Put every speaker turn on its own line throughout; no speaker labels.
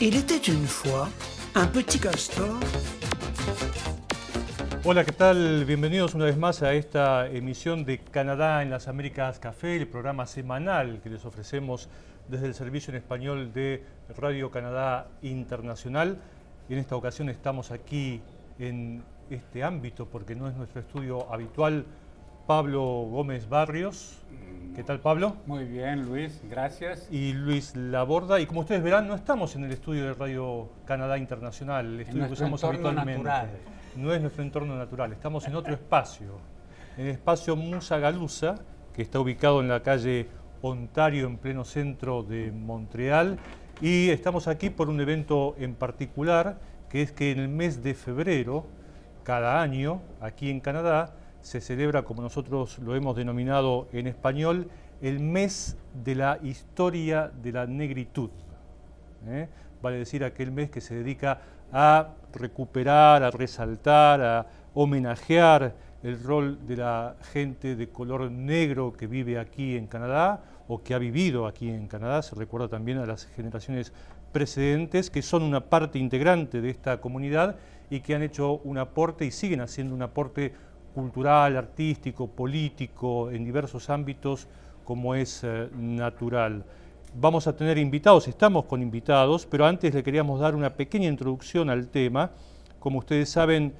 Il était une un petit castor.
Hola, ¿qué tal? Bienvenidos una vez más a esta emisión de Canadá en las Américas Café, el programa semanal que les ofrecemos desde el servicio en español de Radio Canadá Internacional. En esta ocasión estamos aquí en este ámbito porque no es nuestro estudio habitual. Pablo Gómez Barrios. ¿Qué tal, Pablo?
Muy bien, Luis, gracias.
Y Luis Laborda. Y como ustedes verán, no estamos en el estudio de Radio Canadá Internacional, el estudio que usamos habitualmente. Natural. No es nuestro entorno natural, estamos en otro espacio, en el espacio Musa Galusa, que está ubicado en la calle Ontario, en pleno centro de Montreal. Y estamos aquí por un evento en particular, que es que en el mes de febrero, cada año, aquí en Canadá, se celebra, como nosotros lo hemos denominado en español, el mes de la historia de la negritud. ¿eh? Vale decir, aquel mes que se dedica a recuperar, a resaltar, a homenajear el rol de la gente de color negro que vive aquí en Canadá o que ha vivido aquí en Canadá. Se recuerda también a las generaciones precedentes que son una parte integrante de esta comunidad y que han hecho un aporte y siguen haciendo un aporte cultural, artístico, político, en diversos ámbitos como es eh, natural. Vamos a tener invitados, estamos con invitados, pero antes le queríamos dar una pequeña introducción al tema. Como ustedes saben,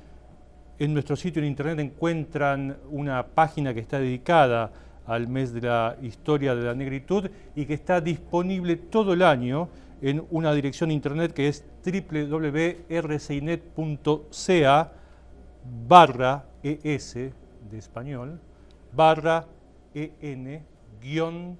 en nuestro sitio en internet encuentran una página que está dedicada al mes de la historia de la negritud y que está disponible todo el año en una dirección internet que es www.rcinet.ca barra ES de español, barra EN guion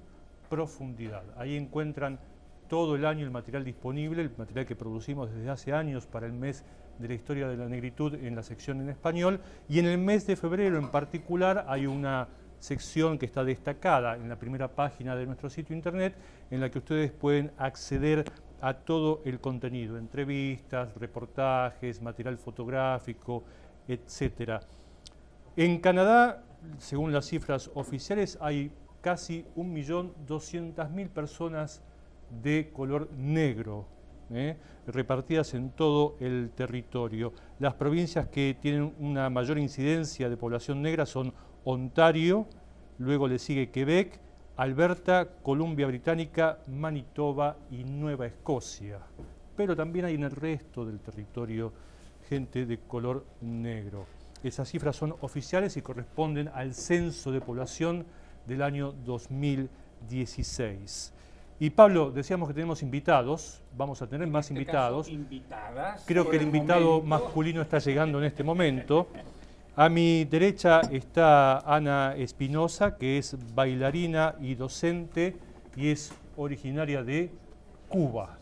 profundidad. Ahí encuentran todo el año el material disponible, el material que producimos desde hace años para el mes de la historia de la negritud en la sección en español y en el mes de febrero en particular hay una sección que está destacada en la primera página de nuestro sitio internet en la que ustedes pueden acceder a todo el contenido, entrevistas, reportajes, material fotográfico, etcétera. En Canadá, según las cifras oficiales, hay casi 1.200.000 personas de color negro, ¿eh? repartidas en todo el territorio. Las provincias que tienen una mayor incidencia de población negra son Ontario, luego le sigue Quebec, Alberta, Columbia Británica, Manitoba y Nueva Escocia. Pero también hay en el resto del territorio gente de color negro. Esas cifras son oficiales y corresponden al censo de población del año 2016. Y Pablo, decíamos que tenemos invitados, vamos a tener más
este
invitados.
invitadas
Creo que el invitado masculino está llegando en este momento. A mi derecha está Ana Espinosa, que es bailarina y docente y es originaria de Cuba,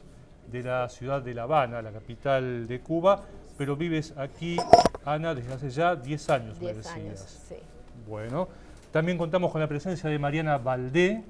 de la ciudad de La Habana, la capital de Cuba pero vives aquí, Ana, desde hace ya 10 años,
10 años, sí.
Bueno, también contamos con la presencia de Mariana Valdé,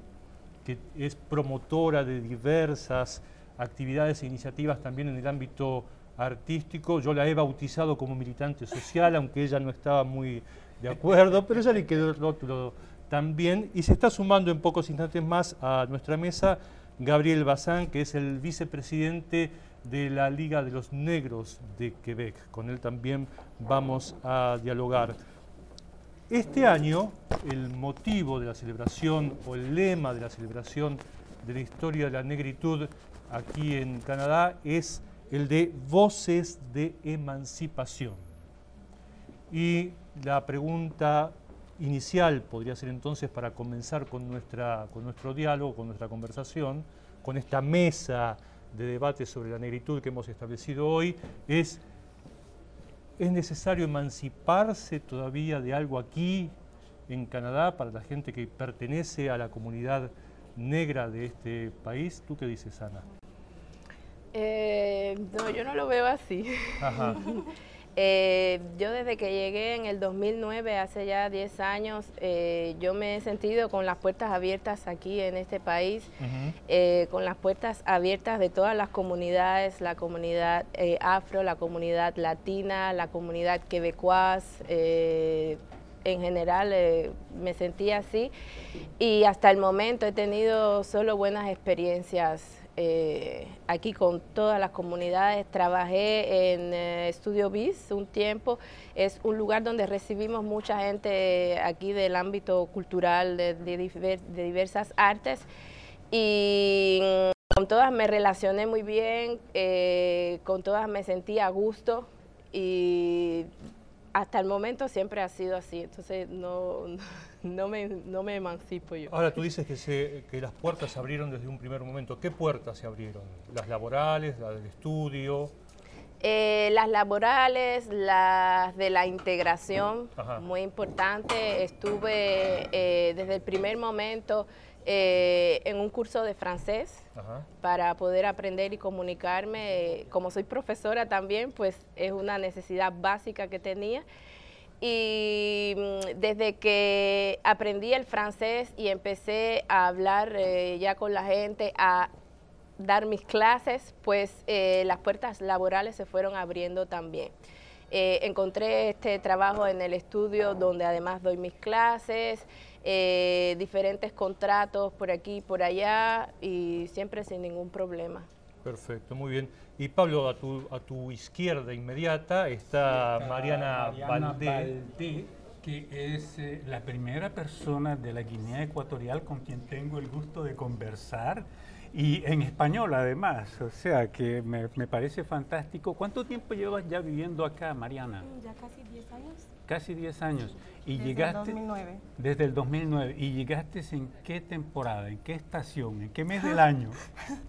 que es promotora de diversas actividades e iniciativas también en el ámbito artístico. Yo la he bautizado como militante social, aunque ella no estaba muy de acuerdo, pero ya le quedó el rótulo también. Y se está sumando en pocos instantes más a nuestra mesa Gabriel Bazán, que es el vicepresidente de la Liga de los Negros de Quebec. Con él también vamos a dialogar. Este año, el motivo de la celebración o el lema de la celebración de la historia de la negritud aquí en Canadá es el de voces de emancipación. Y la pregunta inicial podría ser entonces para comenzar con, nuestra, con nuestro diálogo, con nuestra conversación, con esta mesa de debate sobre la negritud que hemos establecido hoy es, ¿es necesario emanciparse todavía de algo aquí en Canadá para la gente que pertenece a la comunidad negra de este país? ¿Tú qué dices, Ana?
Eh, no, yo no lo veo así. Ajá. Eh, yo desde que llegué en el 2009, hace ya 10 años, eh, yo me he sentido con las puertas abiertas aquí en este país, eh, con las puertas abiertas de todas las comunidades, la comunidad afro, la comunidad latina, la comunidad quebecuas, en general me sentí así. Y hasta el momento he tenido solo buenas experiencias eh, aquí con todas las comunidades. Trabajé en eh, Estudio Bis un tiempo. Es un lugar donde recibimos mucha gente aquí del ámbito cultural, de, diversas artes. Y con todas me relacioné muy bien, eh, con todas me sentí a gusto y hasta el momento siempre ha sido así, entonces no, no, me, no me emancipo yo.
Ahora tú dices que, se, que las puertas se abrieron desde un primer momento. ¿Qué puertas se abrieron? ¿Las laborales, las del estudio?
Eh, las laborales, las de la integración, muy importante. Estuve eh, desde el primer momento eh, en un curso de francés para poder aprender y comunicarme. Como soy profesora también, pues es una necesidad básica que tenía. Y mm, desde que aprendí el francés y empecé a hablar eh, ya con la gente, a dar mis clases, pues eh, las puertas laborales se fueron abriendo también. encontré este trabajo en el estudio donde además doy mis clases, eh, diferentes contratos por aquí y por allá y siempre sin ningún problema.
Perfecto, muy bien. Y Pablo, a tu, a tu izquierda inmediata está, Mariana, Valdé.
que es eh, la primera persona de la Guinea Ecuatorial con quien tengo el gusto de conversar y en español además, o sea que me, me parece fantástico. ¿Cuánto tiempo llevas ya viviendo acá, Mariana?
Ya casi 10 años.
Casi 10 años.
Y desde llegaste, el 2009.
Desde el 2009. ¿Y llegaste en qué temporada, en qué estación, en qué mes del año?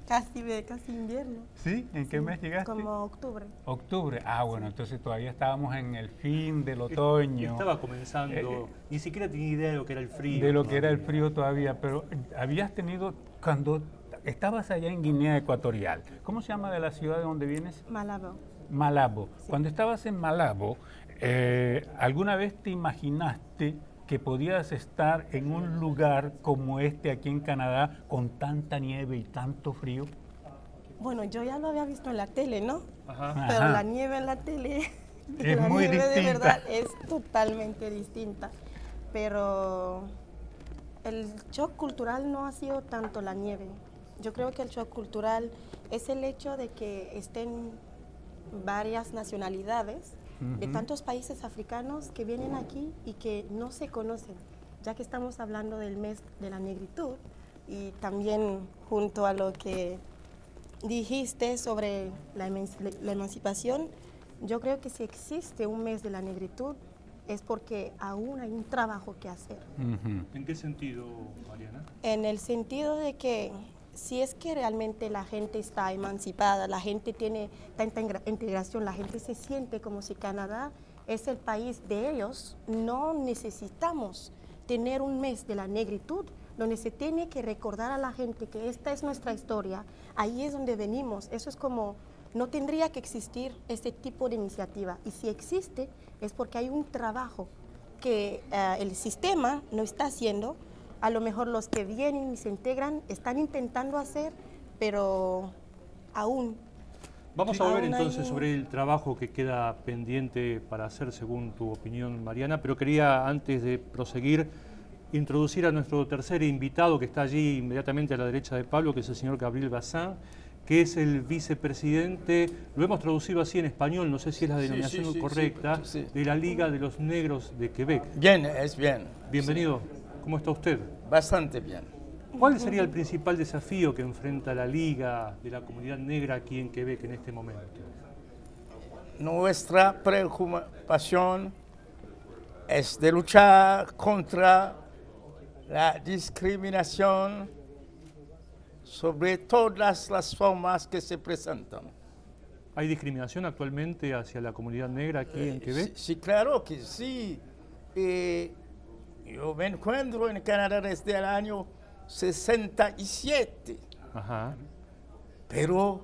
casi, casi invierno.
¿Sí? ¿En qué mes llegaste?
Como octubre.
Octubre. Ah, bueno, entonces todavía estábamos en el fin del otoño.
Estaba comenzando, eh, eh, ni siquiera tenía idea de lo que era el frío.
De lo que era el frío todavía, pero habías tenido, cuando estabas allá en Guinea Ecuatorial, ¿cómo se llama de la ciudad de donde vienes?
Malabo.
Malabo. Cuando estabas en Malabo, eh, ¿Alguna vez te imaginaste que podías estar en un lugar como este aquí en Canadá con tanta nieve y tanto frío?
Bueno, yo ya lo había visto en la tele, ¿no? Pero la nieve en la tele,
es la muy nieve
de verdad es totalmente distinta. Pero el shock cultural no ha sido tanto la nieve. Yo creo que el shock cultural es el hecho de que estén varias nacionalidades de tantos países africanos que vienen aquí y que no se conocen, ya que estamos hablando del mes de la negritud y también junto a lo que dijiste sobre la, emancipación, yo creo que si existe un mes de la negritud es porque aún hay un trabajo que hacer.
¿En qué sentido, Mariana?
En el sentido de que si es que realmente la gente está emancipada, la gente tiene tanta integración, la gente se siente como si Canadá es el país de ellos, no necesitamos tener un mes de la negritud donde se tiene que recordar a la gente que esta es nuestra historia, ahí es donde venimos, eso es como, no tendría que existir este tipo de iniciativa. Y si existe es porque hay un trabajo que eh, el sistema no está haciendo a lo mejor los que vienen y se integran están intentando hacer, pero aún.
Vamos a ver entonces sobre el trabajo que queda pendiente para hacer según tu opinión, Mariana, pero quería antes de proseguir introducir a nuestro tercer invitado que está allí inmediatamente a la derecha de Pablo, que es el señor Gabriel Bazin, que es el vicepresidente, lo hemos traducido así en español, no sé si es la denominación correcta, de la Liga de los Negros de Quebec.
Bien, es bien.
Bienvenido. ¿Cómo está usted?
Bastante bien.
¿Cuál sería el principal desafío que enfrenta la Liga de la Comunidad Negra aquí en Quebec en este momento?
Nuestra preocupación es de luchar contra la discriminación sobre todas las formas que se presentan.
¿Hay discriminación actualmente hacia la comunidad negra aquí en eh, Quebec?
Sí, claro que sí. Eh, yo me encuentro en Canadá desde el año 67. Ajá. Pero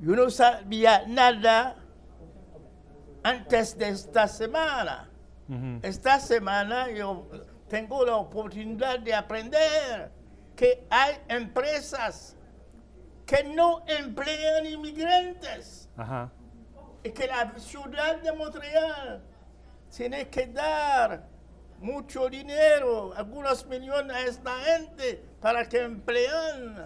yo no sabía nada antes de esta semana. Esta semana yo tengo la oportunidad de aprender que hay empresas que no emplean inmigrantes. Ajá. Y que la ciudad de Montreal tiene que dar mucho dinero, algunos millones a esta gente para que empleen.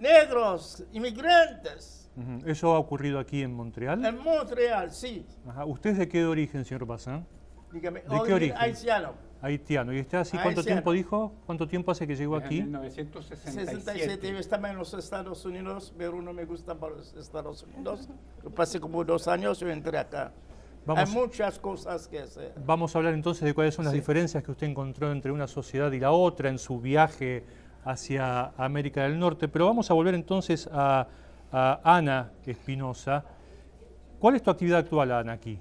negros, inmigrantes.
¿Eso ha ocurrido aquí en Montreal?
En Montreal, sí.
¿Usted es de qué origen, señor Bazán?
Dígame,
¿De qué origen?
Haitiano.
Haitiano. ¿Y está así cuánto tiempo dijo? ¿Cuánto tiempo hace que llegó aquí?
En 1967.
Yo estaba en los Estados Unidos, pero no me gusta para los Estados Unidos. Yo pasé como dos años y entré acá. Hay muchas cosas que hacer.
Vamos a hablar entonces de cuáles son las diferencias que usted encontró entre una sociedad y la otra en su viaje hacia América del Norte. Pero vamos a volver entonces a, a Ana Espinosa. ¿Cuál es tu actividad actual, Ana, aquí?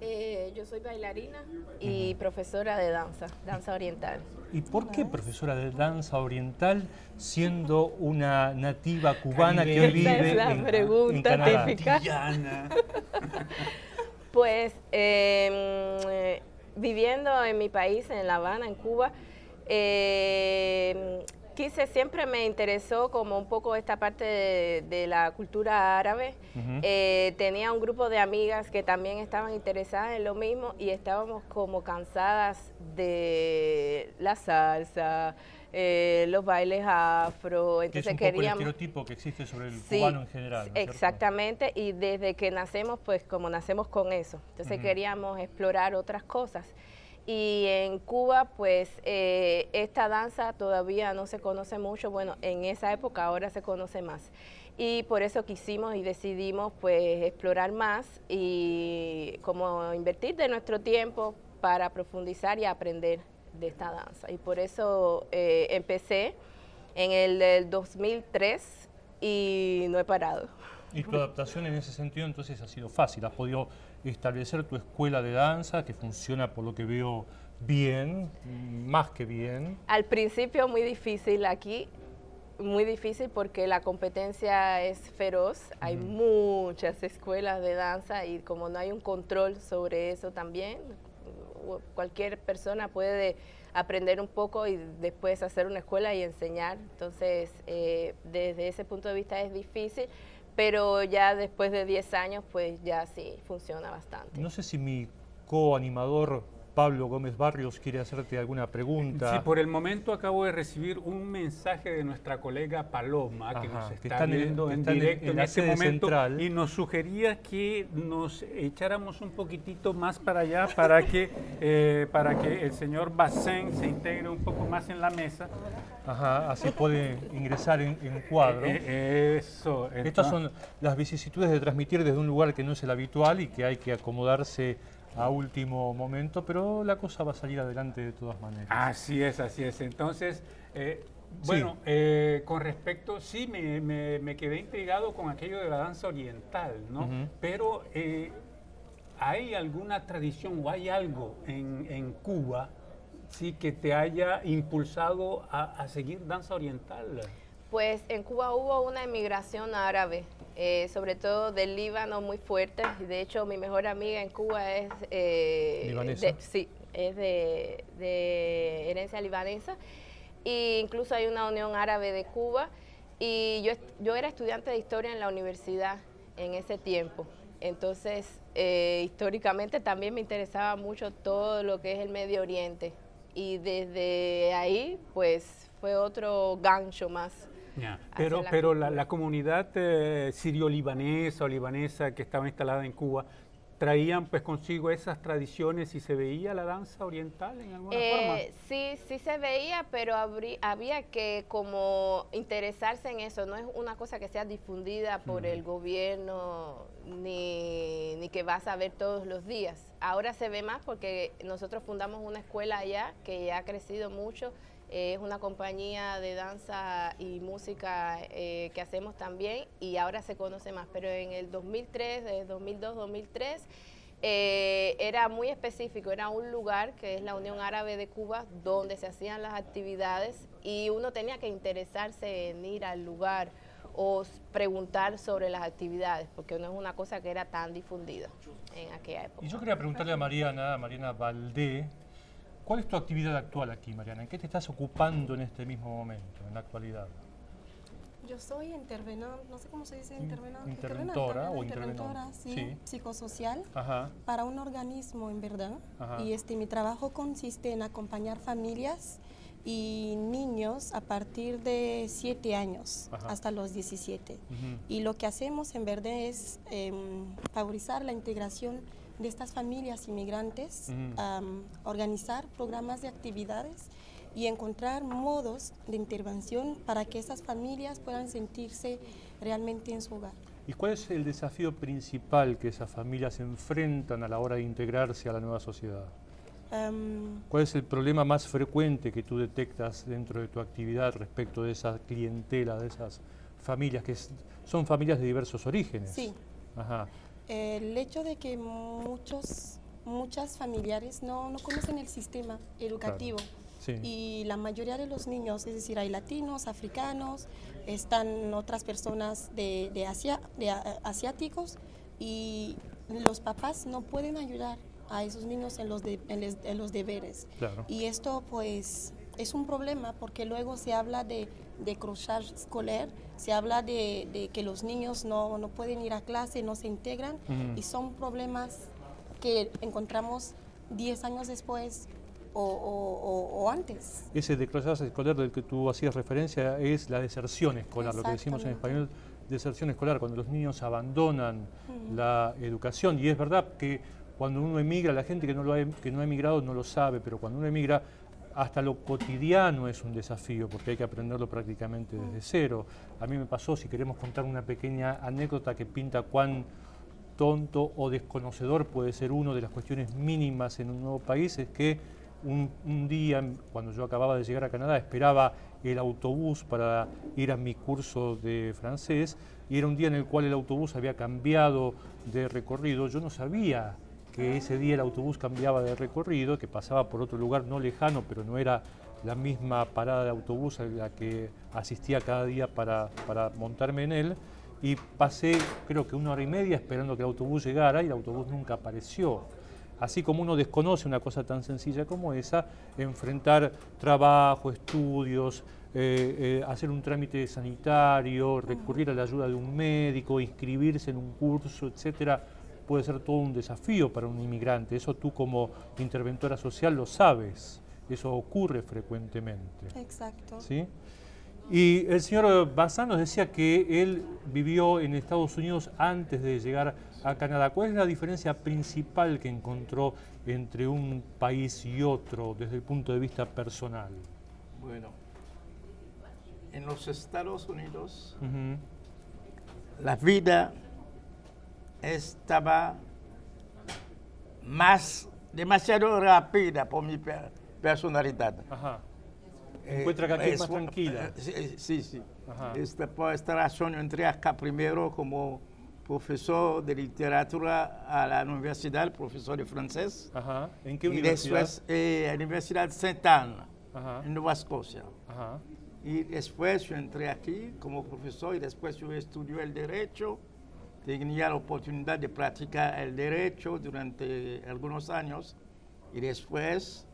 Eh, yo soy bailarina y profesora de danza, danza oriental.
¿Y por qué profesora de danza oriental siendo una nativa cubana que vive
es la
en,
pregunta
Canadá?
típica. pues em, viviendo en mi país, en La Habana, en Cuba, eh, quise, siempre me interesó como un poco esta parte de, la cultura árabe. Eh, tenía un grupo de amigas que también estaban interesadas en lo mismo y estábamos como cansadas de la salsa, eh, los bailes afro.
Entonces es un poco el estereotipo que existe sobre el cubano en general.
exactamente, y desde que nacemos, pues como nacemos con eso, entonces queríamos explorar otras cosas. Y en Cuba, pues eh, esta danza todavía no se conoce mucho, bueno, en esa época ahora se conoce más. Y por eso quisimos y decidimos pues explorar más y como invertir de nuestro tiempo para profundizar y aprender de esta danza. Y por eso eh, empecé en el 2003 y no he parado.
Y tu adaptación en ese sentido entonces ha sido fácil, has podido establecer tu escuela de danza que funciona por lo que veo bien, más que bien.
Al principio muy difícil aquí, muy difícil porque la competencia es feroz, hay muchas escuelas de danza y como no hay un control sobre eso también, cualquier persona puede aprender un poco y después hacer una escuela y enseñar. Entonces, eh, desde ese punto de vista es difícil, pero ya después de 10 años, pues ya sí funciona bastante.
No sé si mi co-animador Pablo Gómez Barrios quiere hacerte alguna pregunta.
Sí, por el momento acabo de recibir un mensaje de nuestra colega Paloma, que nos está, viendo en, directo en, este momento y nos sugería que nos echáramos un poquitito más para allá para que, eh, para que el señor Bacén se integre un poco más en la mesa.
Ajá, así puede ingresar en, cuadro.
Eh, eh, eso.
Estas son las vicisitudes de transmitir desde un lugar que no es el habitual y que hay que acomodarse a último momento, pero la cosa va a salir adelante de todas maneras.
Así es, así es. Entonces, eh, bueno, eh, con respecto, sí, me, me, quedé intrigado con aquello de la danza oriental, ¿no? Pero, eh, ¿hay alguna tradición o hay algo en, en, Cuba, sí, que te haya impulsado a, a seguir danza oriental?
Pues en Cuba hubo una emigración árabe eh, sobre todo del Líbano muy fuerte. De hecho, mi mejor amiga en Cuba es,
eh, de,
sí, es de, herencia libanesa. E incluso hay una Unión Árabe de Cuba. Y yo, yo era estudiante de historia en la universidad en ese tiempo. Entonces, eh, históricamente también me interesaba mucho todo lo que es el Medio Oriente. Y desde ahí, pues, fue otro gancho más
pero la pero la, comunidad eh, sirio-libanesa o libanesa que estaba instalada en Cuba, traían pues consigo esas tradiciones y se veía la danza oriental en alguna eh, forma.
Sí, sí se veía, pero había que como interesarse en eso. No es una cosa que sea difundida por el gobierno ni, ni que vas a ver todos los días. Ahora se ve más porque nosotros fundamos una escuela allá que ya ha crecido mucho es una compañía de danza y música eh, que hacemos también y ahora se conoce más, pero en el 2003, de 2002-2003, eh, era muy específico, era un lugar que es la Unión Árabe de Cuba donde se hacían las actividades y uno tenía que interesarse en ir al lugar o preguntar sobre las actividades, porque no es una cosa que era tan difundida en aquella época.
Y yo quería preguntarle a Mariana, Mariana Valdé, ¿Cuál es tu actividad actual aquí, Mariana? ¿En qué te estás ocupando en este mismo momento, en la actualidad?
Yo soy interventora, no sé cómo se dice
interventora. Interventora o interventora,
sí, psicosocial para un organismo en verdad. Y este mi trabajo consiste en acompañar familias y niños a partir de 7 años hasta los 17. Y lo que hacemos en verdad es em, favorizar la integración de estas familias inmigrantes, organizar programas de actividades y encontrar modos de intervención para que esas familias puedan sentirse realmente en su hogar.
¿Y cuál es el desafío principal que esas familias enfrentan a la hora de integrarse a la nueva sociedad? ¿Cuál es el problema más frecuente que tú detectas dentro de tu actividad respecto de esa clientela, de esas familias que son familias de diversos orígenes?
Sí. El hecho de que muchos, muchas familiares no, no conocen el sistema educativo. Y la mayoría de los niños, es decir, hay latinos, africanos, están otras personas de, de, Asia, de asiáticos y los papás no pueden ayudar a esos niños en los, en, los deberes. Y esto pues es un problema porque luego se habla de, de cruzar escolar, se habla de, que los niños no, no, pueden ir a clase, no se integran y son problemas que encontramos 10 años después o, antes.
Ese decrochaje escolar del que tú hacías referencia es la deserción escolar, lo que decimos en español, deserción escolar, cuando los niños abandonan la educación. Y es verdad que cuando uno emigra, la gente que no, lo ha, que no ha emigrado no lo sabe, pero cuando uno emigra, hasta lo cotidiano es un desafío, porque hay que aprenderlo prácticamente desde cero. A mí me pasó, si queremos contar una pequeña anécdota que pinta cuán tonto o desconocedor puede ser uno de las cuestiones mínimas en un nuevo país, es que un, día, cuando yo acababa de llegar a Canadá, esperaba el autobús para ir a mi curso de francés y era un día en el cual el autobús había cambiado de recorrido. Yo no sabía que ese día el autobús cambiaba de recorrido, que pasaba por otro lugar no lejano, pero no era la misma parada de autobús a la que asistía cada día para, para montarme en él. Y pasé creo que una hora y media esperando que el autobús llegara y el autobús nunca apareció así como uno desconoce una cosa tan sencilla como esa, enfrentar trabajo, estudios, eh, eh, hacer un trámite sanitario, recurrir a la ayuda de un médico, inscribirse en un curso, etcétera, puede ser todo un desafío para un inmigrante. Eso tú como interventora social lo sabes. Eso ocurre frecuentemente.
Exacto.
¿Sí? Y el señor Bazán nos decía que él vivió en Estados Unidos antes de llegar a Canadá. ¿Cuál es la diferencia principal que encontró entre un país y otro desde el punto de vista personal?
Bueno, en los Estados Unidos la vida estaba más demasiado rápida por mi personalidad.
Ajá. Eh, Encuentra que aquí es, más tranquila.
Eh, sí, sí. Esta, por esta razón entré acá primero como profesor de literatura a la universidad, profesor de francés.
Ajá. ¿En qué universidad?
Y después eh, la Universidad Saint Anne, en Nueva Escocia. Ajá. Y después yo entré aquí como profesor y después yo estudié el derecho. Tenía la oportunidad de practicar el derecho durante algunos años y después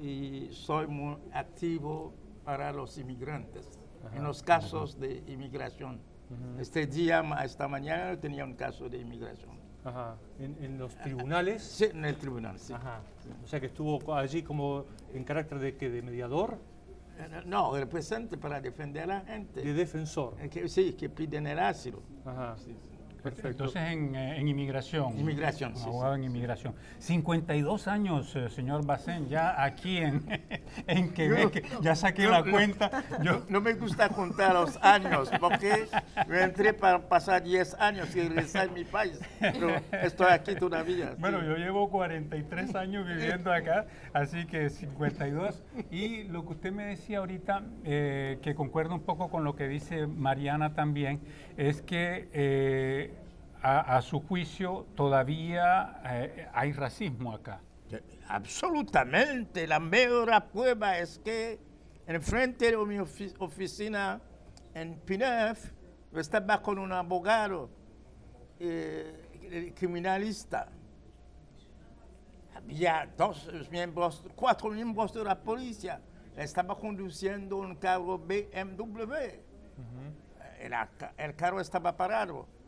y soy muy activo para los inmigrantes en los casos de inmigración. Este día, esta mañana, tenía un caso de inmigración.
Ajá. ¿En, los tribunales?
Sí, en el tribunal, sí. Ajá.
O sea que estuvo allí como en carácter de, ¿qué, de mediador.
Eh, no, representante para defender a la gente.
De defensor.
Eh, que, sí, que piden el asilo.
Ajá. Sí, Perfecto. Entonces en, eh, en inmigración.
Inmigración,
sí. Abogado en inmigración. 52 años, eh, señor Bacén, ya aquí en, en Quebec, ya saqué la cuenta.
Yo, no me gusta contar los años, porque yo entré para pasar 10 años y regresar a mi país, pero estoy aquí todavía.
Bueno, yo llevo 43 años viviendo acá, así que 52. Y lo que usted me decía ahorita, eh, que concuerda un poco con lo que dice Mariana también, es que a, su juicio todavía eh, hay racismo acá.
Absolutamente. La mejor prueba es que en frente de mi oficina en Pinef, estaba con un abogado eh, criminalista. Había dos miembros, cuatro miembros de la policía. Estaba conduciendo un carro BMW. el carro estaba parado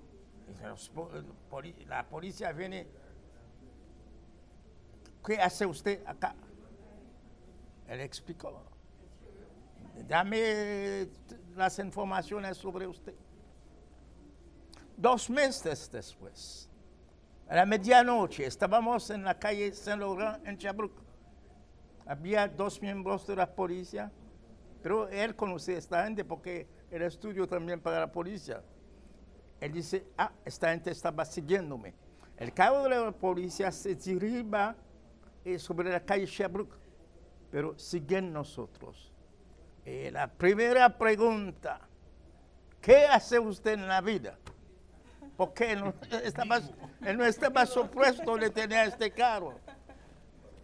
la policía viene, ¿qué hace usted acá? Él explicó, dame las informaciones sobre usted. Dos meses después, a la medianoche, estábamos en la calle Saint Laurent en Chabruc. Había dos miembros de la policía, pero él conocía a esta gente porque era estudio también para la policía. Él dice, ah, esta gente estaba siguiéndome. El carro de la policía se diriba eh, sobre la calle Sherbrooke, pero siguen nosotros. Eh, la primera pregunta, ¿qué hace usted en la vida? Porque él no estaba, él no estaba supuesto de tener este carro.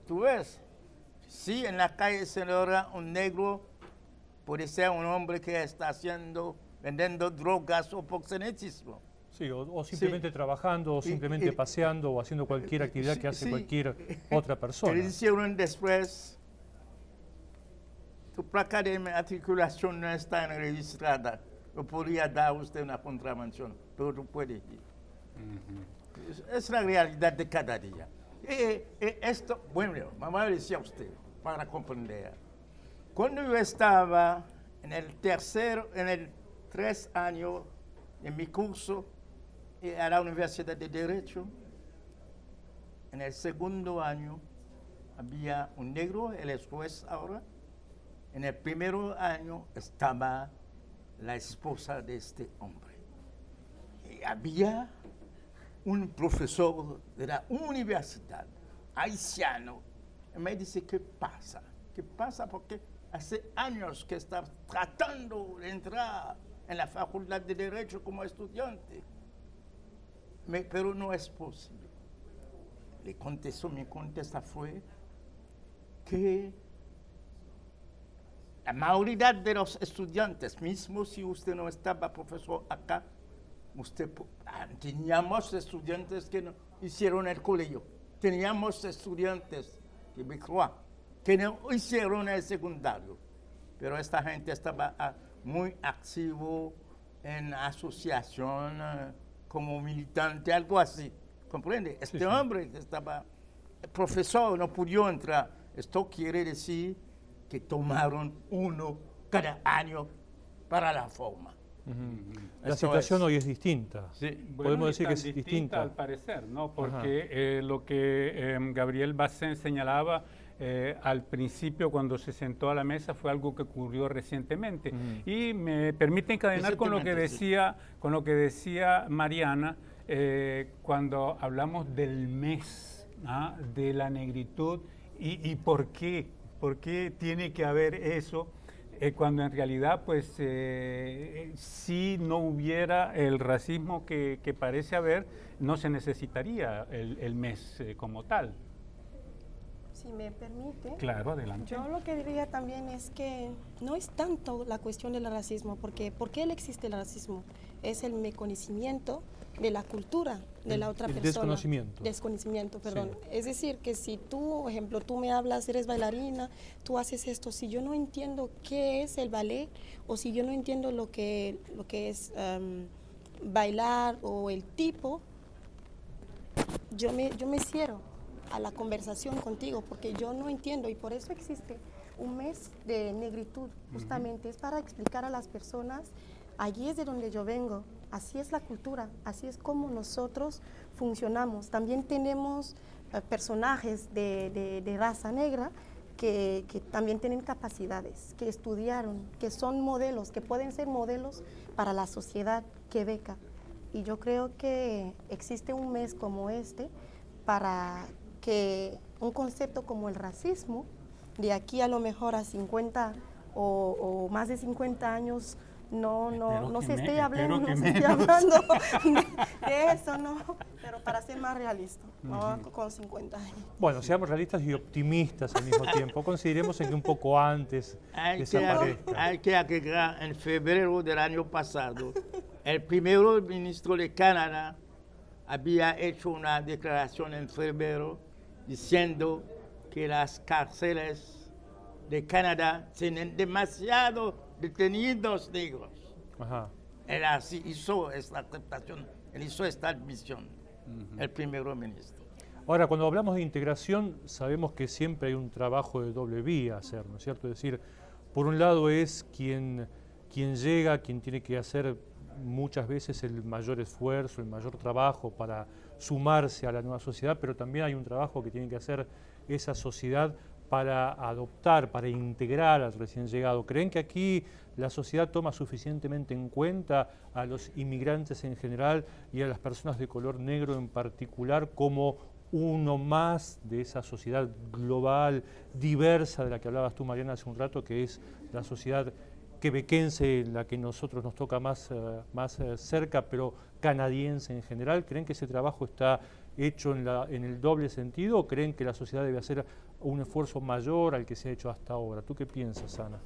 ¿Tú ves? Sí, en la calle se logra un negro, puede ser un hombre que está haciendo, vendiendo drogas o proxenetismo.
Sí, o, simplemente trabajando, o simplemente paseando, o haciendo cualquier actividad que hace cualquier otra persona.
¿Qué hicieron después? Tu placa de matriculación no está registrada. No podría dar usted una contravención, pero tú puedes ir. es, la realidad de cada día. Eh, eh, esto, bueno, mamá decía a usted, para comprender. Cuando yo estaba en el tercero, en el tres años de mi curso a la Universidad de Derecho, en el segundo año había un negro, él es juez ahora. En el primer año estaba la esposa de este hombre. Y había un profesor de la universidad, haitiano, y me dice, ¿qué pasa? ¿Qué pasa? Porque hace años que está tratando de entrar en la facultad de Derecho como estudiante, pero no es posible. Le contestó, mi contesta fue que la mayoría de los estudiantes, mismo si usted no estaba profesor acá, usted ah, teníamos estudiantes que no hicieron el colegio, teníamos estudiantes de Bicroa que no hicieron el secundario, pero esta gente estaba ah, muy activo en asociación ah, como militante, algo así, ¿comprende? Este hombre que estaba profesor no pudo entrar, esto quiere decir que tomaron uno cada año para la forma.
La situación hoy es distinta.
Sí. Podemos decir que es distinta, al parecer, ¿no? Porque eh, lo que em, Gabriel Bacén señalaba eh, al principio cuando se sentó a la mesa fue algo que ocurrió recientemente. Y me permite encadenar con lo que decía, con lo que decía Mariana eh, cuando hablamos del mes ¿ah? de la negritud y, y por qué ¿Por qué tiene que haber eso? Eh, cuando en realidad, pues, si no hubiera el racismo que, parece haber, no se necesitaría el, mes como tal.
Si me permite.
Claro, adelante.
Yo lo que diría también es que no es tanto la cuestión del racismo, porque ¿por qué existe el racismo? Es el meconocimiento de la cultura de la otra persona.
Desconocimiento.
Desconocimiento, perdón. Es decir, que si tú, por ejemplo, tú me hablas, eres bailarina, tú haces esto, si yo no entiendo qué es el ballet o si yo no entiendo lo que, lo que es bailar o el tipo, yo me, yo me cierro a la conversación contigo porque yo no entiendo y por eso existe un mes de negritud, justamente, es para explicar a las personas, allí es de donde yo vengo, Así es la cultura, así es como nosotros funcionamos. También tenemos eh, personajes de, raza negra que, también tienen capacidades, que estudiaron, que son modelos, que pueden ser modelos para la sociedad quebeca. Y yo creo que existe un mes como este para que un concepto como el racismo, de aquí a lo mejor a 50 o, o más de 50 años, no, no, no se esté hablando, no se esté hablando de, eso, no, pero para ser más realista, no con 50 años.
Bueno, seamos realistas y optimistas al mismo tiempo. Consideremos en que un poco antes hay desaparezca.
Que, hay que agregar, en febrero del año pasado, el primer ministro de Canadá había hecho una declaración en febrero diciendo que las cárceles de Canadá tienen demasiado detenidos negros. Ajá. Él así hizo esta aceptación, él hizo esta admisión, el primer ministro.
Ahora, cuando hablamos de integración, sabemos que siempre hay un trabajo de doble vía hacer, ¿no es cierto? Es decir, por un lado es quien, quien llega, quien tiene que hacer muchas veces el mayor esfuerzo, el mayor trabajo para sumarse a la nueva sociedad, pero también hay un trabajo que tiene que hacer esa sociedad para adoptar, para integrar al recién llegado. ¿Creen que aquí la sociedad toma suficientemente en cuenta a los inmigrantes en general y a las personas de color negro en particular como uno más de esa sociedad global, diversa de la que hablabas tú, Mariana, hace un rato, que es la sociedad quebequense, la que nosotros nos toca más, eh, más eh, cerca, pero canadiense en general? ¿Creen que ese trabajo está hecho en, la, en el doble sentido o creen que la sociedad debe hacer un esfuerzo mayor al que se ha hecho hasta ahora? ¿Tú qué piensas, Ana?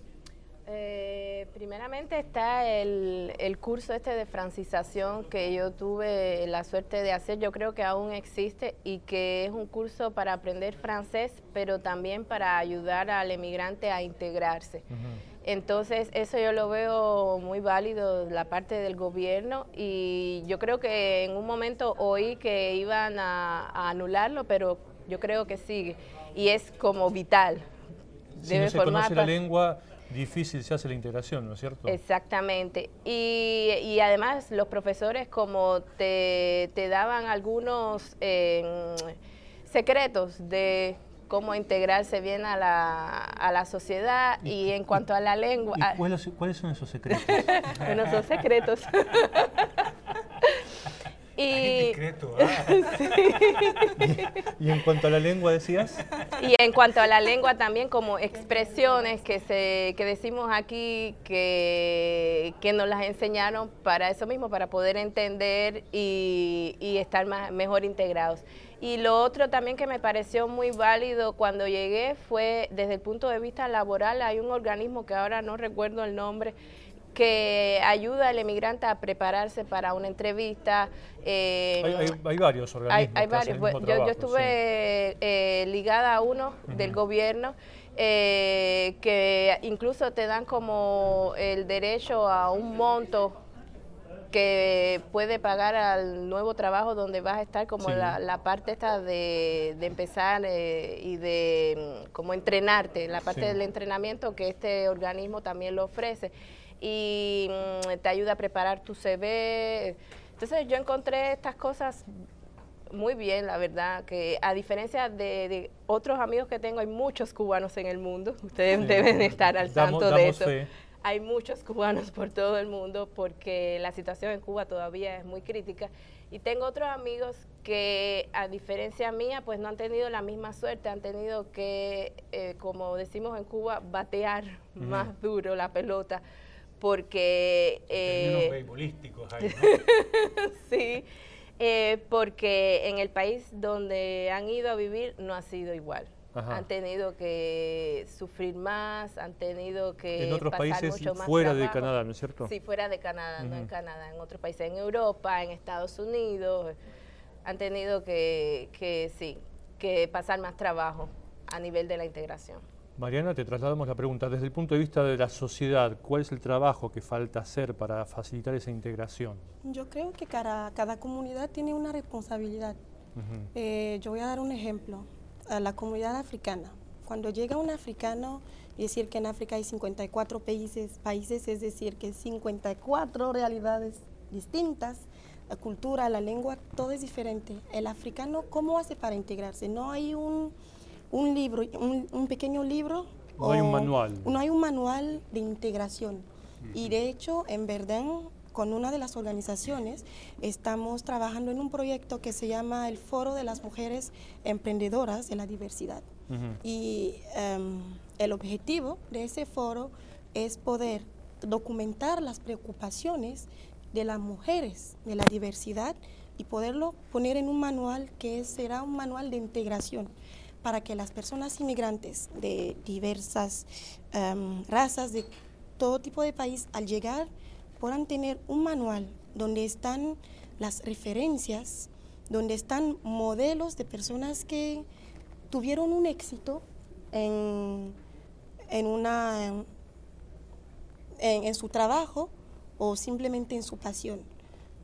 Eh, primeramente está el, el, curso este de francización que yo tuve la suerte de hacer, yo creo que aún existe y que es un curso para aprender francés, pero también para ayudar al emigrante a integrarse. Entonces, eso yo lo veo muy válido la parte del gobierno y yo creo que en un momento oí que iban a, anularlo, pero yo creo que sigue y es como vital.
Si no se conoce la lengua, difícil se hace la integración, ¿no es cierto?
Exactamente. Y, y además los profesores como te, te daban algunos eh, secretos de cómo integrarse bien a la, a la sociedad y, en cuanto a la lengua...
Ah, cuáles, son esos secretos?
bueno, son secretos.
Y, ¿ah?
¿Y, en cuanto a la lengua decías?
Y en cuanto a la lengua también como expresiones que se que decimos aquí que, que nos las enseñaron para eso mismo, para poder entender y, y estar más, mejor integrados. Y lo otro también que me pareció muy válido cuando llegué fue desde el punto de vista laboral, hay un organismo que ahora no recuerdo el nombre, que ayuda al emigrante a prepararse para una entrevista.
Eh, hay, varios organismos.
Hay, varios. yo, estuve eh, ligada a uno del gobierno. Eh, que incluso te dan como el derecho a un monto que puede pagar al nuevo trabajo donde vas a estar como la, parte esta de, empezar eh, y de mm, como entrenarte, la parte del entrenamiento que este organismo también lo ofrece y mm, te ayuda a preparar tu CV. Entonces yo encontré estas cosas muy bien, la verdad, que a diferencia de, otros amigos que tengo, hay muchos cubanos en el mundo, ustedes deben estar al tanto de eso. hay muchos cubanos por todo el mundo porque la situación en Cuba todavía es muy crítica. Y tengo otros amigos que, a diferencia mía, pues no han tenido la misma suerte, han tenido que, eh, como decimos en Cuba, batear más duro la pelota porque...
Eh, beisbolísticos ahí,
sí, eh, porque en el país donde han ido a vivir no ha sido igual. Han tenido que sufrir más, han tenido que
en otros países fuera de Canadá, ¿no es cierto?
Sí, fuera de Canadá, no en Canadá, en otros países, en Europa, en Estados Unidos, han tenido que, que sí, que pasar más trabajo a nivel de la integración.
Mariana, te trasladamos la pregunta. Desde el punto de vista de la sociedad, ¿cuál es el trabajo que falta hacer para facilitar esa integración?
Yo creo que cada, cada comunidad tiene una responsabilidad. Eh, yo voy a dar un ejemplo a la comunidad africana. Cuando llega un africano y decir que en África hay 54 países, países es decir que 54 realidades distintas, la cultura, la lengua, todo es diferente. El africano, ¿cómo hace para integrarse? No hay un, un libro, un, pequeño libro.
No hay un manual.
No hay un manual de integración. Y de hecho, en Verdun con una de las organizaciones estamos trabajando en un proyecto que se llama el Foro de las Mujeres Emprendedoras de la Diversidad. Y em, el objetivo de ese foro es poder documentar las preocupaciones de las mujeres de la diversidad y poderlo poner en un manual que será un manual de integración para que las personas inmigrantes de diversas em, razas, de todo tipo de país, al llegar puedan tener un manual donde están las referencias, donde están modelos de personas que tuvieron un éxito en, en, su trabajo o simplemente en su pasión.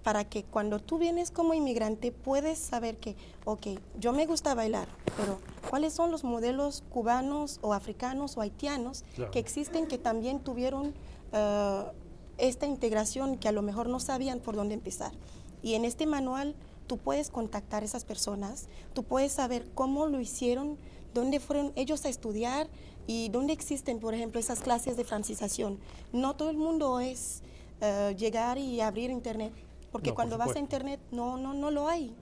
Para que cuando tú vienes como inmigrante puedes saber que, ok, yo me gusta bailar, pero ¿cuáles son los modelos cubanos o africanos o haitianos que existen que también tuvieron eh, esta integración que a lo mejor no sabían por dónde empezar? Y en este manual tú puedes contactar a esas personas, tú puedes saber cómo lo hicieron, dónde fueron ellos a estudiar y dónde existen, por ejemplo, esas clases de francización. No todo el mundo es eh, llegar y abrir internet porque cuando vas a internet no, no, no lo hay.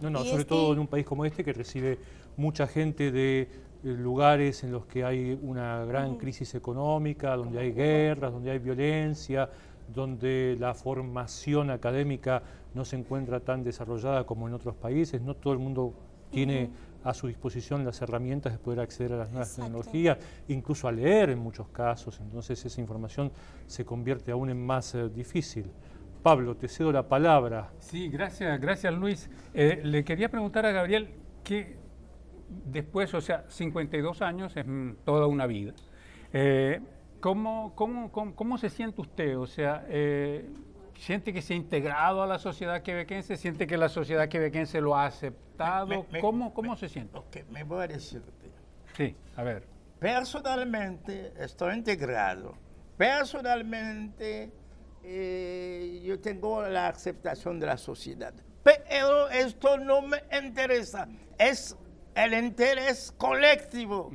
No, no, sobre todo en un país como este que recibe mucha gente de eh, lugares en los que hay una gran crisis económica, donde hay guerras, donde hay violencia, donde la formación académica no se encuentra tan desarrollada como en otros países, no todo el mundo tiene a su disposición las herramientas de poder acceder a las nuevas tecnologías, incluso a leer en muchos casos, entonces esa información se convierte aún en más eh, difícil. Pablo, te cedo la palabra.
Sí, gracias, gracias Luis. Eh, le quería preguntar a Gabriel que después, o sea, 52 años es toda una vida. Eh, ¿cómo, cómo, se siente usted? O sea, eh, ¿siente que se ha integrado a la sociedad quebequense? ¿Siente que la sociedad quebequense lo ha aceptado? ¿Cómo, cómo se siente?
Ok, me voy a decirte.
Sí, a ver.
Personalmente estoy integrado. Personalmente eh, yo tengo la aceptación de la sociedad. Pero esto no me interesa, es el interés colectivo.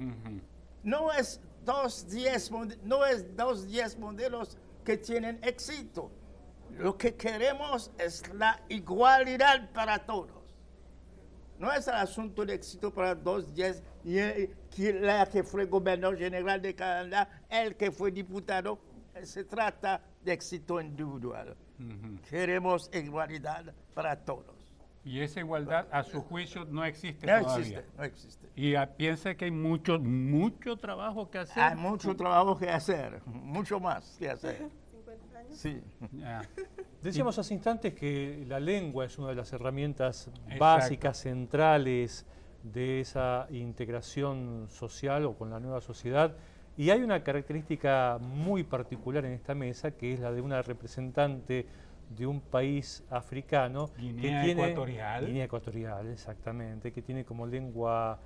No es dos diez, no es dos diez modelos que tienen éxito. Lo que queremos es la igualdad para todos. No es el asunto de éxito para dos diez, la que fue gobernador general de Canadá, el que fue diputado. Se trata de éxito individual. Queremos igualdad para todos.
Y esa igualdad, a su juicio, no existe
no Existe, no existe.
Y piensa que hay mucho, mucho trabajo que hacer.
Hay mucho trabajo que hacer, mucho más que hacer. Sí.
Decíamos hace instantes que la lengua es una de las herramientas básicas, centrales de esa integración social o con la nueva sociedad. Y hay una característica muy particular en esta mesa, que es la de una representante de un país africano
Guinea
que tiene
ecuatorial.
Guinea ecuatorial, exactamente, que tiene como lengua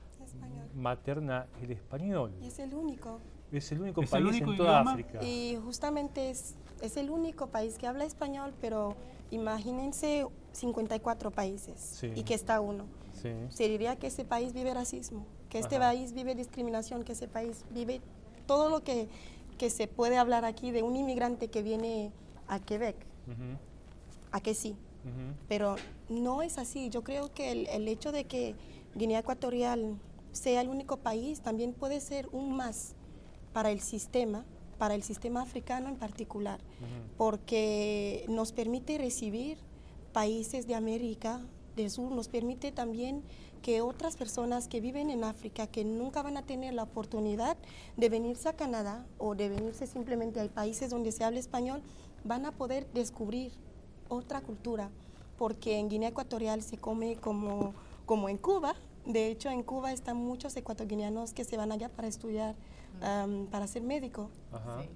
materna el español.
Y es el único.
Es el único país en toda África.
Y justamente es, es el único país que habla español, pero imagínense 54 países y que está uno. Se diría que ese país vive racismo, que este país vive discriminación, que ese país vive todo lo que, se puede hablar aquí de un inmigrante que viene a Quebec. A que sí. Pero no es así. Yo creo que el, hecho de que Guinea Ecuatorial sea el único país también puede ser un más para el sistema, para el sistema africano en particular, porque nos permite recibir países de América del Sur, nos permite también que otras personas que viven en África, que nunca van a tener la oportunidad de venirse a Canadá o de venirse simplemente a países donde se habla español, van a poder descubrir otra cultura, porque en Guinea Ecuatorial se come como, como en Cuba. De hecho, en Cuba están muchos ecuatorianos que se van allá para estudiar, para ser médico.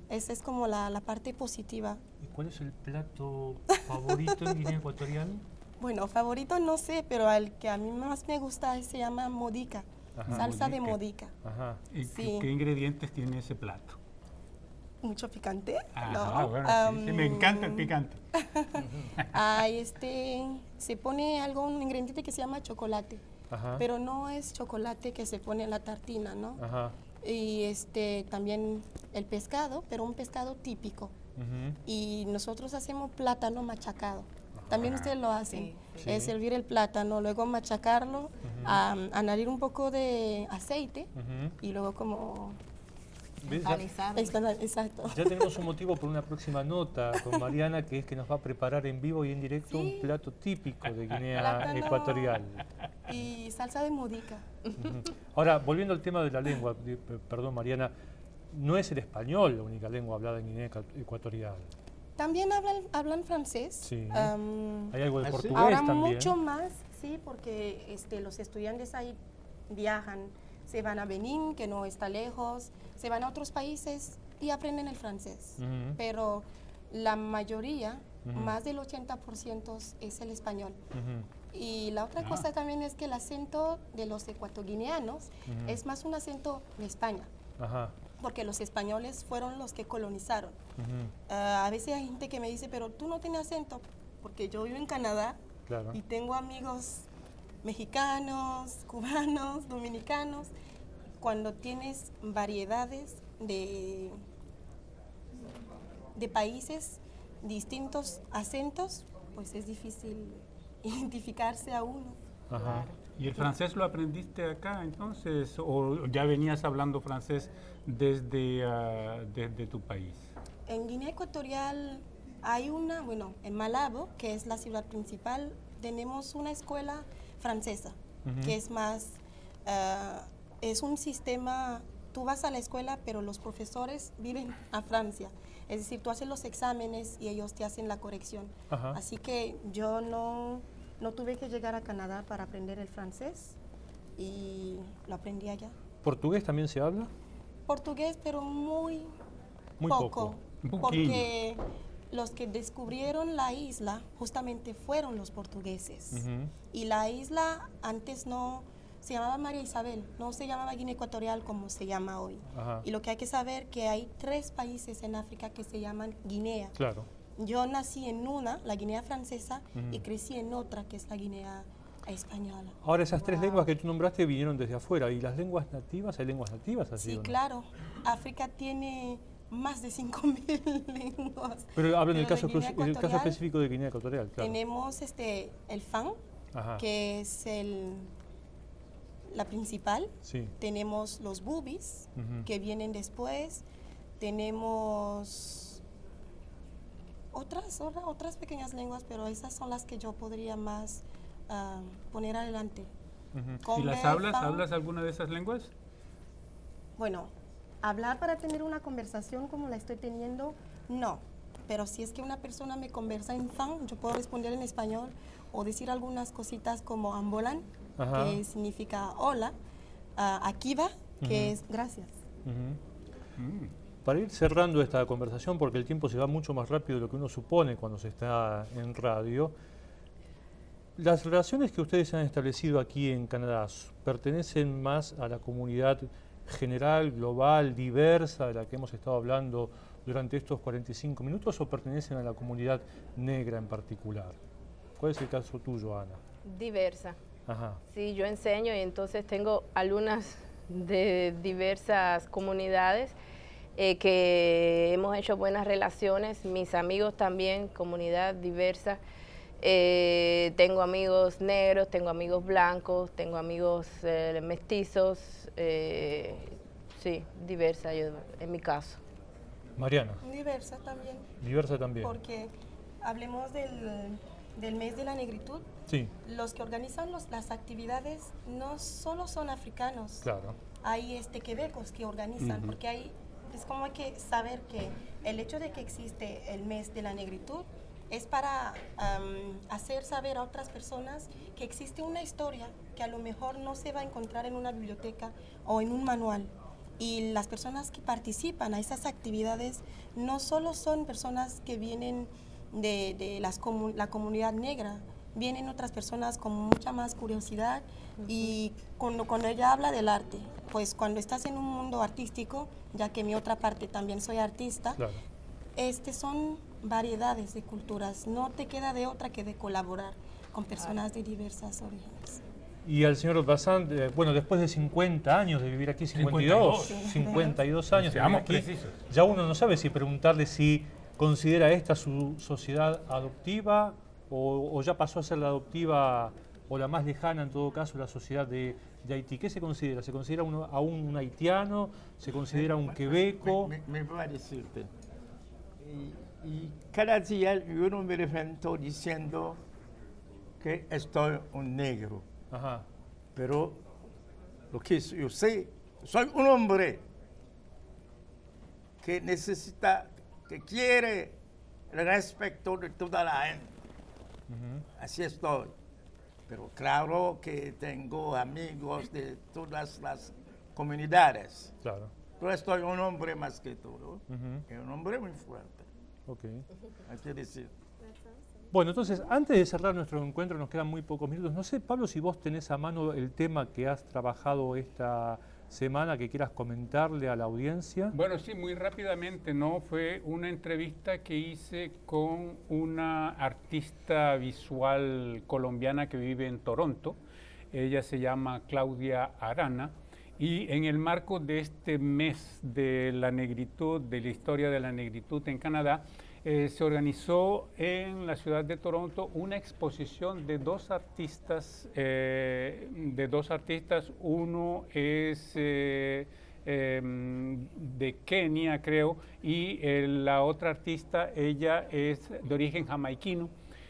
Esa es como la, la parte positiva.
¿Y cuál es el plato favorito en Guinea Ecuatorial?
Bueno, favorito no sé, pero el que a mí más me gusta se llama modica, salsa de modica.
¿Y qué, ingredientes tiene ese plato?
Mucho picante.
sí, me encanta el picante.
este, se pone algo, un ingrediente que se llama chocolate, pero no es chocolate que se pone en la tartina, ¿no? Y este, también el pescado, pero un pescado típico. Y nosotros hacemos plátano machacado. También ustedes lo hacen. Es servir el plátano, luego machacarlo, añadir un poco de aceite y luego como
Exacto. Ya tenemos un motivo por una próxima nota con Mariana, que es que nos va a preparar en vivo y en directo un plato típico de Guinea Ecuatorial.
Y salsa de modica.
Ahora, volviendo al tema de la lengua, perdón Mariana, no es el español la única lengua hablada en Guinea Ecuatorial.
También hablan, hablan francés.
Sí. Hay algo de ¿Ah, portugués
Ahora
también.
mucho más, sí, porque este, los estudiantes ahí viajan, se van a Benín, que no está lejos, se van a otros países y aprenden el francés. Pero la mayoría más del 80% es el español. Y la otra cosa también es que el acento de los ecuatoguineanos es más un acento de España. Porque los españoles fueron los que colonizaron. Ah, a veces hay gente que me dice, pero tú no tienes acento, porque yo vivo en Canadá y tengo amigos mexicanos, cubanos, dominicanos. Cuando tienes variedades de, de países, distintos acentos, pues es difícil identificarse a uno.
Ajá. ¿Y el francés lo aprendiste acá entonces o ya venías hablando francés desde, ah, desde tu país?
En Guinea Ecuatorial hay una, bueno, en Malabo, que es la ciudad principal, tenemos una escuela francesa, que es más, ah, es un sistema, tú vas a la escuela, pero los profesores viven a Francia. Es decir, tú haces los exámenes y ellos te hacen la corrección. Así que yo no, no tuve que llegar a Canadá para aprender el francés y lo aprendí allá.
¿Portugués también se habla?
Portugués, pero muy, muy poco. Porque los que descubrieron la isla justamente fueron los portugueses. Y la isla antes no se llamaba María Isabel, no se llamaba Guinea Ecuatorial como se llama hoy. Y lo que hay que saber que hay tres países en África que se llaman Guinea.
Claro.
Yo nací en una, la Guinea francesa, y crecí en otra, que es la Guinea española.
Ahora, esas tres lenguas que tú nombraste vinieron desde afuera. ¿Y las lenguas nativas? ¿Hay lenguas nativas
así? Sí, claro. África tiene más de 5.000 lenguas.
Pero hablan del caso, el caso específico de Guinea Ecuatorial,
claro. Tenemos este, el FAN, que es el la principal. Tenemos los boobies, que vienen después. Tenemos otras, otras pequeñas lenguas, pero esas son las que yo podría más ah, poner adelante.
¿Y las hablas? ¿Hablas alguna de esas lenguas?
Bueno, hablar para tener una conversación como la estoy teniendo, no. Pero si es que una persona me conversa en fan, yo puedo responder en español o decir algunas cositas como ambulan, que significa hola, aquí va, que es gracias.
Mm. Para ir cerrando esta conversación, porque el tiempo se va mucho más rápido de lo que uno supone cuando se está en radio, las relaciones que ustedes han establecido aquí en Canadá pertenecen más a la comunidad general, global, diversa, de la que hemos estado hablando durante estos 45 minutos, o pertenecen a la comunidad negra en particular? ¿Cuál es el caso tuyo, Ana?
Diversa. Sí, yo enseño y entonces tengo alumnas de diversas comunidades eh, que hemos hecho buenas relaciones, mis amigos también, comunidad diversa. Eh, tengo amigos negros, tengo amigos blancos, tengo amigos eh, mestizos, sí, diversa yo, en mi caso.
Mariana.
Diversa también.
Diversa también.
Porque hablemos del del mes de la negritud,
sí.
los que organizan las actividades no solo son africanos.
Claro.
Hay este, quebecos que organizan, porque hay, es como hay que saber que el hecho de que existe el mes de la negritud es para hacer saber a otras personas que existe una historia que a lo mejor no se va a encontrar en una biblioteca o en un manual. Y las personas que participan a esas actividades no solo son personas que vienen de, las la comunidad negra. Vienen otras personas con mucha más curiosidad y cuando, cuando ella habla del arte, pues cuando estás en un mundo artístico, ya que mi otra parte también soy artista, este son variedades de culturas, no te queda de otra que de colaborar con personas de diversas orígenes.
Y al señor Bazán, eh, bueno, después de 50 años de vivir aquí, 52, 52, años de aquí, ya uno no sabe si preguntarle si ¿Considera esta su sociedad adoptiva o, ya pasó a ser la adoptiva o la más lejana en todo caso la sociedad de, Haití? ¿Qué se considera? ¿Se considera uno, aún un haitiano? ¿Se considera un quebeco?
Me, me, voy a decirte. Y, cada día yo no me levanto diciendo que estoy un negro.
Ajá.
Pero lo que yo sé, soy un hombre que necesita que quiere el respeto de toda la gente. Así estoy. Pero claro que tengo amigos de todas las comunidades.
Claro.
Pero estoy un hombre más que todo. un hombre muy fuerte.
Ok. Hay que decir. Bueno, entonces, antes de cerrar nuestro encuentro, nos quedan muy pocos minutos. No sé, Pablo, si vos tenés a mano el tema que has trabajado esta semana que quieras comentarle a la audiencia.
Bueno, sí, muy rápidamente, ¿no? Fue una entrevista que hice con una artista visual colombiana que vive en Toronto. Ella se llama Claudia Arana. Y en el marco de este mes de la negritud, de la historia de la negritud en Canadá, eh, se organizó en la ciudad de Toronto una exposición de dos artistas, eh, de dos artistas, uno es eh, em, de Kenia, creo, y la otra artista, ella es de origen jamaiquino.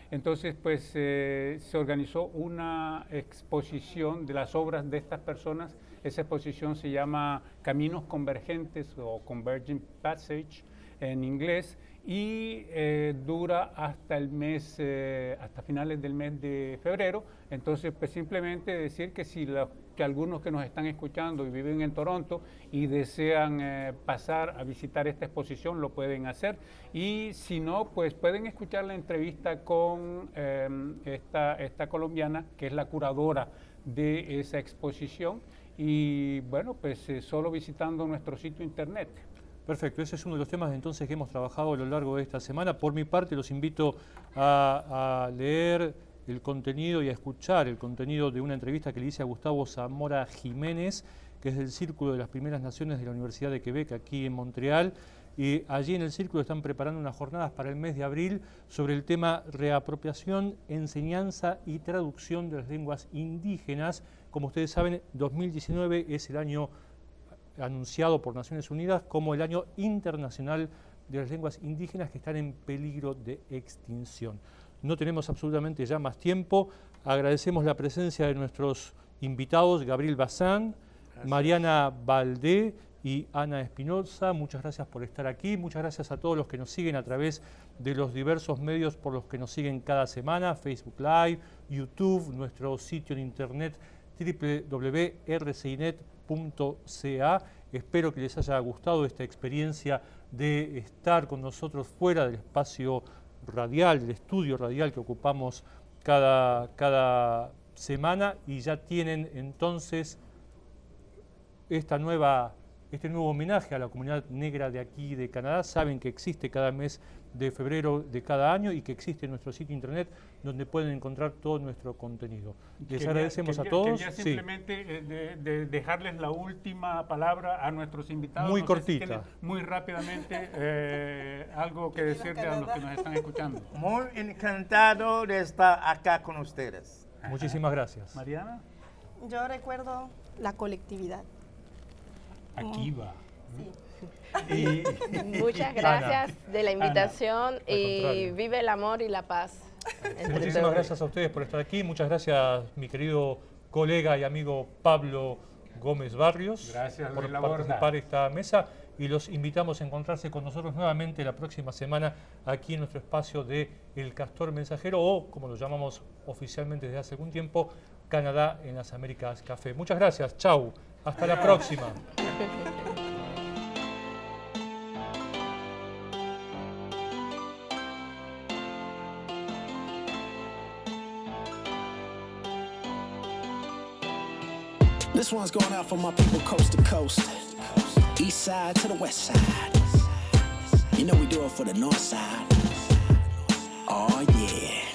Entonces, pues se organizó una exposición de las obras de estas personas. Esa exposición se llama Caminos Convergentes o Convergent Passage en inglés y eh, dura hasta el mes, eh, hasta finales del mes de febrero. Entonces, pues simplemente decir que si que algunos que nos están escuchando y viven en Toronto y desean eh, pasar a visitar esta exposición, lo pueden hacer. Y si no, pues pueden escuchar la entrevista con esta, esta colombiana, que es la curadora de esa exposición. Y bueno, pues solo visitando nuestro sitio internet.
Perfecto, ese es uno de los temas entonces que hemos trabajado a lo largo de esta semana. Por mi parte los invito a, leer el contenido y a escuchar el contenido de una entrevista que le hice a Gustavo Zamora Jiménez, que es del Círculo de las Primeras Naciones de la Universidad de Quebec, aquí en Montreal. Y allí en el Círculo están preparando unas jornadas para el mes de abril sobre el tema reapropiación, enseñanza y traducción de las lenguas indígenas. Como ustedes saben, 2019 es el año anunciado por Naciones Unidas como el Año Internacional de las Lenguas Indígenas que están en peligro de extinción. No tenemos absolutamente ya más tiempo. Agradecemos la presencia de nuestros invitados, Gabriel Bazán, Mariana Valdé y Ana Espinosa. Muchas gracias por estar aquí. Muchas gracias a todos los que nos siguen a través de los diversos medios por los que nos siguen cada semana, Facebook Live, YouTube, nuestro sitio en internet www.rcinet.com Espero que les haya gustado esta experiencia de estar con nosotros fuera del espacio radial, del estudio radial que ocupamos cada, cada semana y ya tienen entonces esta nueva este nuevo homenaje a la comunidad negra de aquí de Canadá. Saben que existe cada mes de febrero de cada año y que existe nuestro sitio internet donde pueden encontrar todo nuestro contenido. Les agradecemos a todos.
Quería simplemente eh, de, dejarles la última palabra a nuestros invitados.
Muy cortita.
muy rápidamente eh, algo que decirle a los que nos están escuchando.
Muy encantado de estar acá con ustedes.
Muchísimas gracias.
Mariana.
Yo recuerdo la colectividad.
Aquí va.
Y, Muchas gracias de la invitación y vive el amor y la paz.
Muchísimas gracias a ustedes por estar aquí. Muchas gracias, mi querido colega y amigo Pablo Gómez Barrios,
gracias,
por participar en esta mesa y los invitamos a encontrarse con nosotros nuevamente la próxima semana aquí en nuestro espacio de El Castor Mensajero o, como lo llamamos oficialmente desde hace algún tiempo, Canadá en las Américas Café. Muchas gracias, chau, hasta la próxima. This one's going out for my people coast to coast, east side to the west side. You know we do it for the north side. Oh yeah.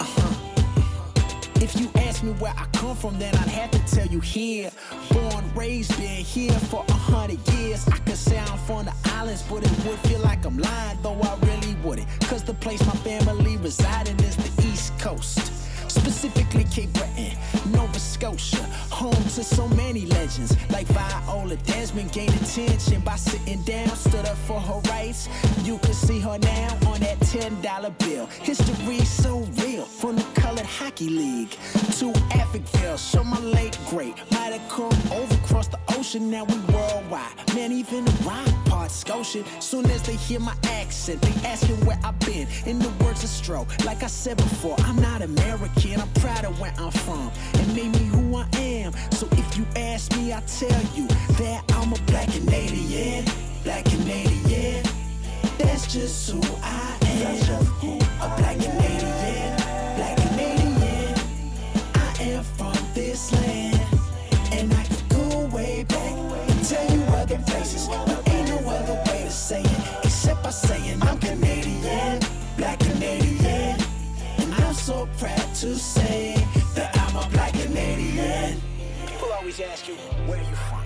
Uh-huh. If you ask me where I come from, then I'd have to tell you here. Born, raised, been here for a hundred years. I could say I'm from the islands, but it would feel like I'm lying, though I really wouldn't. Cause the place my family residing is the East Coast specifically Cape Breton, Nova Scotia, home to so many legends like Viola Desmond gained attention by sitting down, stood up for her rights. You can see her now on that ten dollar bill. History so real from the colored hockey league to Africville. Show my late great might have come over across the ocean. Now we worldwide, man. Even the rock part Scotian. Soon as they hear my accent, they asking where I've been. In the words of Stroh, like I said before, I'm not American kid, I'm proud of where I'm from. It made me who I am. So if you ask me, I tell you that I'm a black Canadian. Black Canadian. That's
That's just who I am. A black Canadian, black Canadian. I am from this land, and I could go way back and tell you other places, but ain't no other way to say it except by saying I'm Canadian, black Canadian, and I'm so proud to say that I'm a black Canadian.
People always ask you, where you from?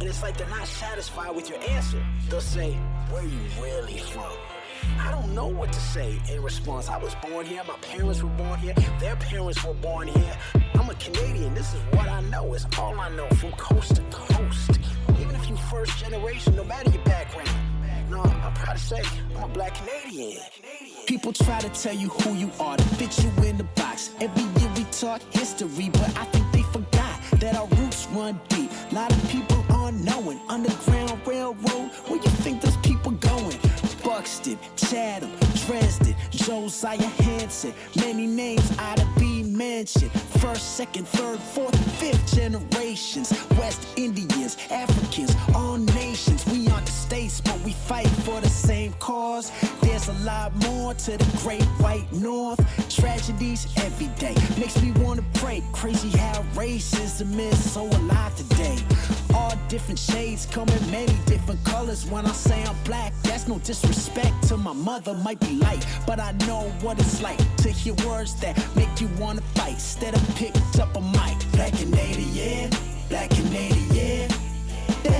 And it's like they're not satisfied with your answer. They'll say, where you really from? I don't know what to say in response. I was born here, my parents were born here, their parents were born here. I'm a Canadian, this is what I know, it's all I know from coast to coast. Even if you first generation, no matter your background. No, I'm proud to say, I'm a black Canadian.
People try to tell you who you are, to fit you in the box. Every year we talk history, but I think they forgot that our roots run deep. A lot of people unknowing, underground railroad, where you think those people going? Buxton, Chatham, Dresden, Josiah Hanson. Many names ought to be mentioned. First, second, third, fourth, fifth generations. West Indians, Africans, all nations. We aren't states, but we fight for the same cause. There's a lot more to the great white north. Tragedies every day makes me wanna pray. Crazy how racism is so alive today. All different shades come in many different colors. When I say I'm black, that's no disrespect to my mother. Might be light, but I know what it's like to hear words that make you wanna fight. Instead of picked up a mic, black Canadian, black Canadian.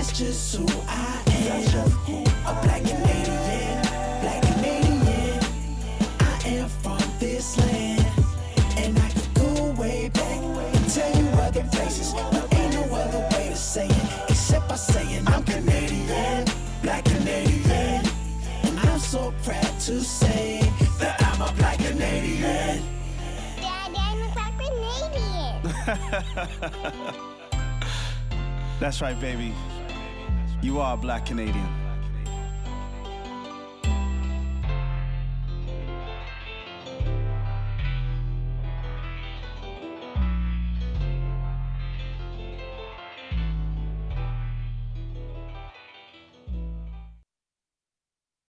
That's just who I am. A black Canadian, black Canadian. I am from this land, and I could go way back and tell you other places, but ain't no other way to say it except by saying I'm Canadian, black Canadian, and I'm so proud to say that I'm a black Canadian.
Dad, I'm a black Canadian.
That's right, baby. You are a black Canadian.